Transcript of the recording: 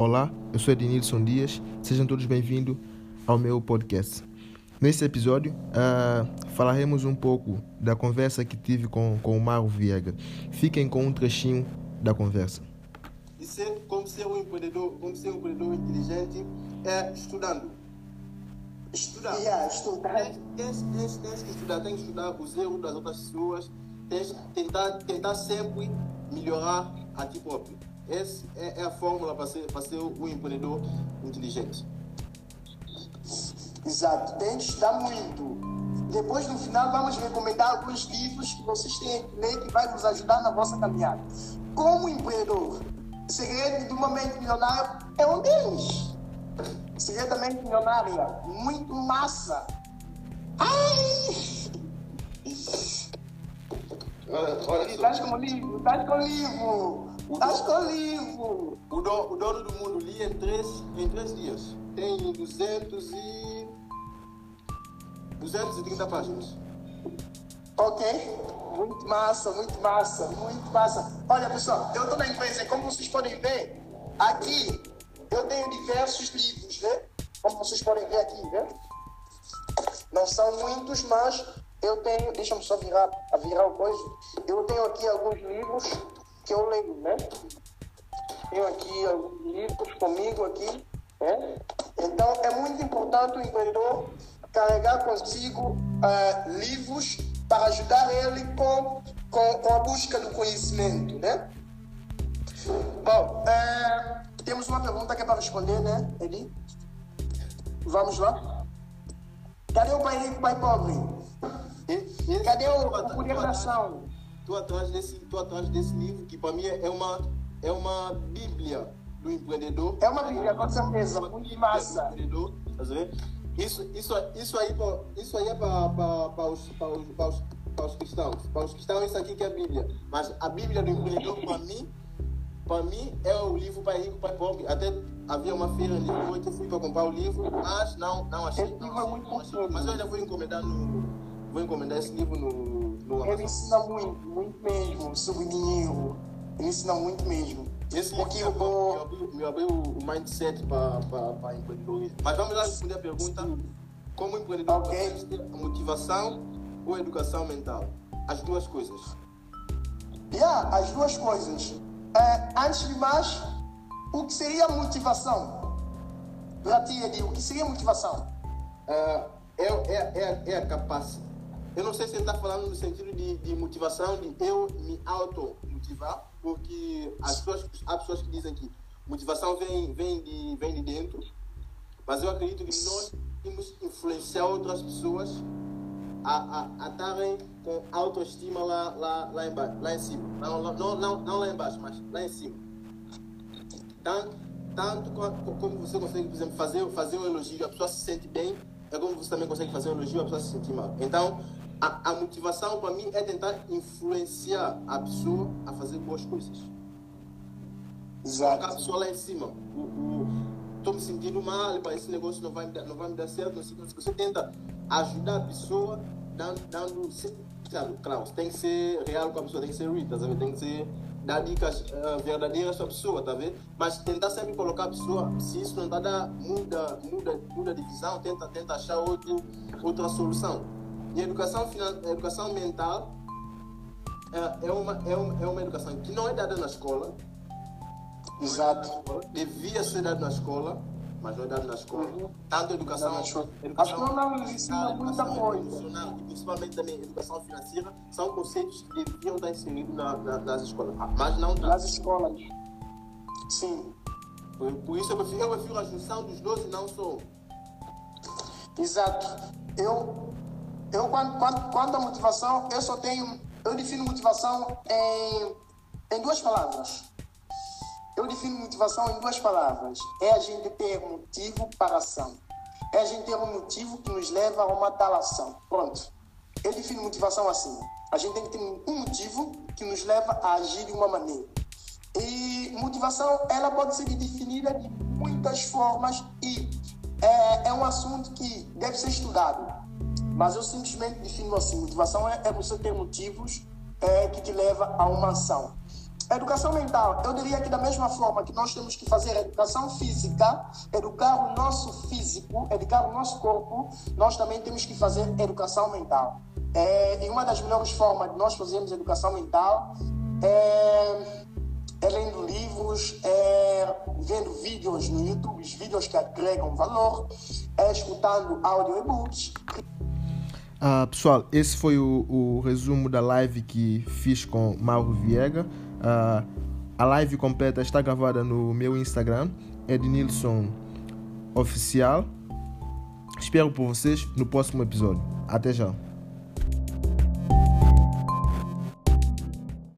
Olá, eu sou Ednilson Dias, sejam todos bem-vindos ao meu podcast. Neste episódio, uh, falaremos um pouco da conversa que tive com, com o Mauro Viega. Fiquem com um trechinho da conversa. E ser, como ser um empreendedor, como ser um empreendedor inteligente é estudando. Estudar. Yeah, estudar. Tens, tens, tens, tens que estudar, tens que estudar os erros das outras pessoas, tens que tentar, tentar sempre melhorar a ti próprio. Essa é, é a fórmula para ser, para ser um empreendedor inteligente. Exato, tem que estudar muito. Depois, no final, vamos recomendar alguns livros que vocês têm que ler que vai nos ajudar na vossa caminhada. Como empreendedor, o segredo de uma mente milionária é um deles. O segredo da mente milionária, muito massa. Ai! Olha, olha só. Estás com o livro, estás com o livro, estás com o do, o dono do mundo li em três, em três dias. Tem 200 e... 230 páginas. Ok? Muito massa, muito massa, muito massa. Olha, pessoal, eu estou na empresa, como vocês podem ver, aqui eu tenho diversos livros, né? Como vocês podem ver aqui, né? Não são muitos, mas eu tenho, deixa-me só virar, virar o coisa. Eu tenho aqui alguns livros que eu leio, né? Tenho aqui alguns livros comigo aqui, né? Então é muito importante o empreendedor carregar consigo uh, livros para ajudar ele com, com, com, a busca do conhecimento, né? Bom, é, temos uma pergunta que é para responder, né, Edi? Vamos lá? Cadê o pai rico, pai pobre? Cadê o, o da ação? Tô atrás desse, tô atrás desse livro que para mim é uma, é uma bíblia do empreendedor. É uma bíblia, com certeza, Uma muito massa. do empreendedor, tá vendo? Isso, isso, isso aí, isso aí é para os, pra os, pra os, pra os cristãos. Para os cristãos, isso aqui que é a Bíblia. Mas a Bíblia do empreendedor, para mim, para mim, é o livro Pai Rico, Pai Pobre. Até havia uma feira Lisboa que eu fui para comprar o livro, mas não, não achei. Não livro é não achei. Mas eu ainda vou encomendar no. Vou encomendar esse livro no, no Ele Amazon. ensina muito, muito mesmo, sobre dinheiro. Ele ensina muito mesmo. Esse Porque livro me abriu, me abriu o mindset para empreendedorismo. Mas vamos lá responder a pergunta: como empreendedor, Ok. você tem motivação ou educação mental? As duas coisas. Yeah, as duas coisas. É, antes de mais, o que seria motivação? Para ti, Edi, o que seria motivação? É, é, é, é a capacidade. Eu não sei se ele está falando no sentido de, de motivação, de eu me auto-motivar, porque as pessoas, há pessoas que dizem que motivação vem, vem, de, vem de dentro, mas eu acredito que nós temos influenciar outras pessoas a estarem com autoestima lá, lá, lá, embaixo, lá em cima. Não, não, não, não lá embaixo, mas lá em cima. Tanto, tanto co- como você consegue, por exemplo, fazer, fazer um elogio, a pessoa se sente bem, é como você também consegue fazer um elogio, a pessoa se sente mal. Então, a, a motivação para mim é tentar influenciar a pessoa a fazer boas coisas. Colocar a pessoa lá em cima. Estou me sentindo mal, pá, esse negócio não vai me dar, não vai me dar certo. Não sei, não sei. Você tenta ajudar a pessoa dando. dando claro, claro, tem que ser real com a pessoa, tem que ser real, tá? Tem que ser dar dicas ah, verdadeiras para a pessoa, tá vendo? Mas tentar sempre colocar a pessoa, se isso não está dar, muda, muda, muda de visão, tenta, tenta achar outro, outra solução. E a educação, a educação mental é, é, uma, é, uma, é uma educação que não é dada na escola, Exato. devia ser dado na escola, mas dado na escola. Uhum. Tanto a educação, escola. educação A escola não ensina muita educação coisa. e principalmente também educação financeira são conceitos que deviam estar inseridos na, na, nas escolas, mas não está. Nas escolas. Sim, Por, por isso eu prefiro, eu prefiro a junção dos dois e não só exato. Eu, eu quando, quando, quando a motivação, eu só tenho. Eu defino motivação em, em duas palavras. Eu defino motivação em duas palavras. É a gente ter motivo para a ação. É a gente ter um motivo que nos leva a uma tal ação. Pronto. Eu defino motivação assim. A gente tem que ter um motivo que nos leva a agir de uma maneira. E motivação, ela pode ser definida de muitas formas e é, é um assunto que deve ser estudado. Mas eu simplesmente defino assim: motivação é, é você ter motivos é, que te leva a uma ação. Educação mental, eu diria que da mesma forma que nós temos que fazer educação física, educar o nosso físico, educar o nosso corpo, nós também temos que fazer educação mental. É, e uma das melhores formas de nós fazermos educação mental é, é lendo livros, é vendo vídeos no YouTube, vídeos que agregam valor, é escutando audiobooks. Uh, pessoal, esse foi o, o, resumo da live que fiz com Mauro Viega. Uh, a live completa está gravada no meu Instagram, Ednilson Oficial. Espero por vocês no próximo episódio. Até já.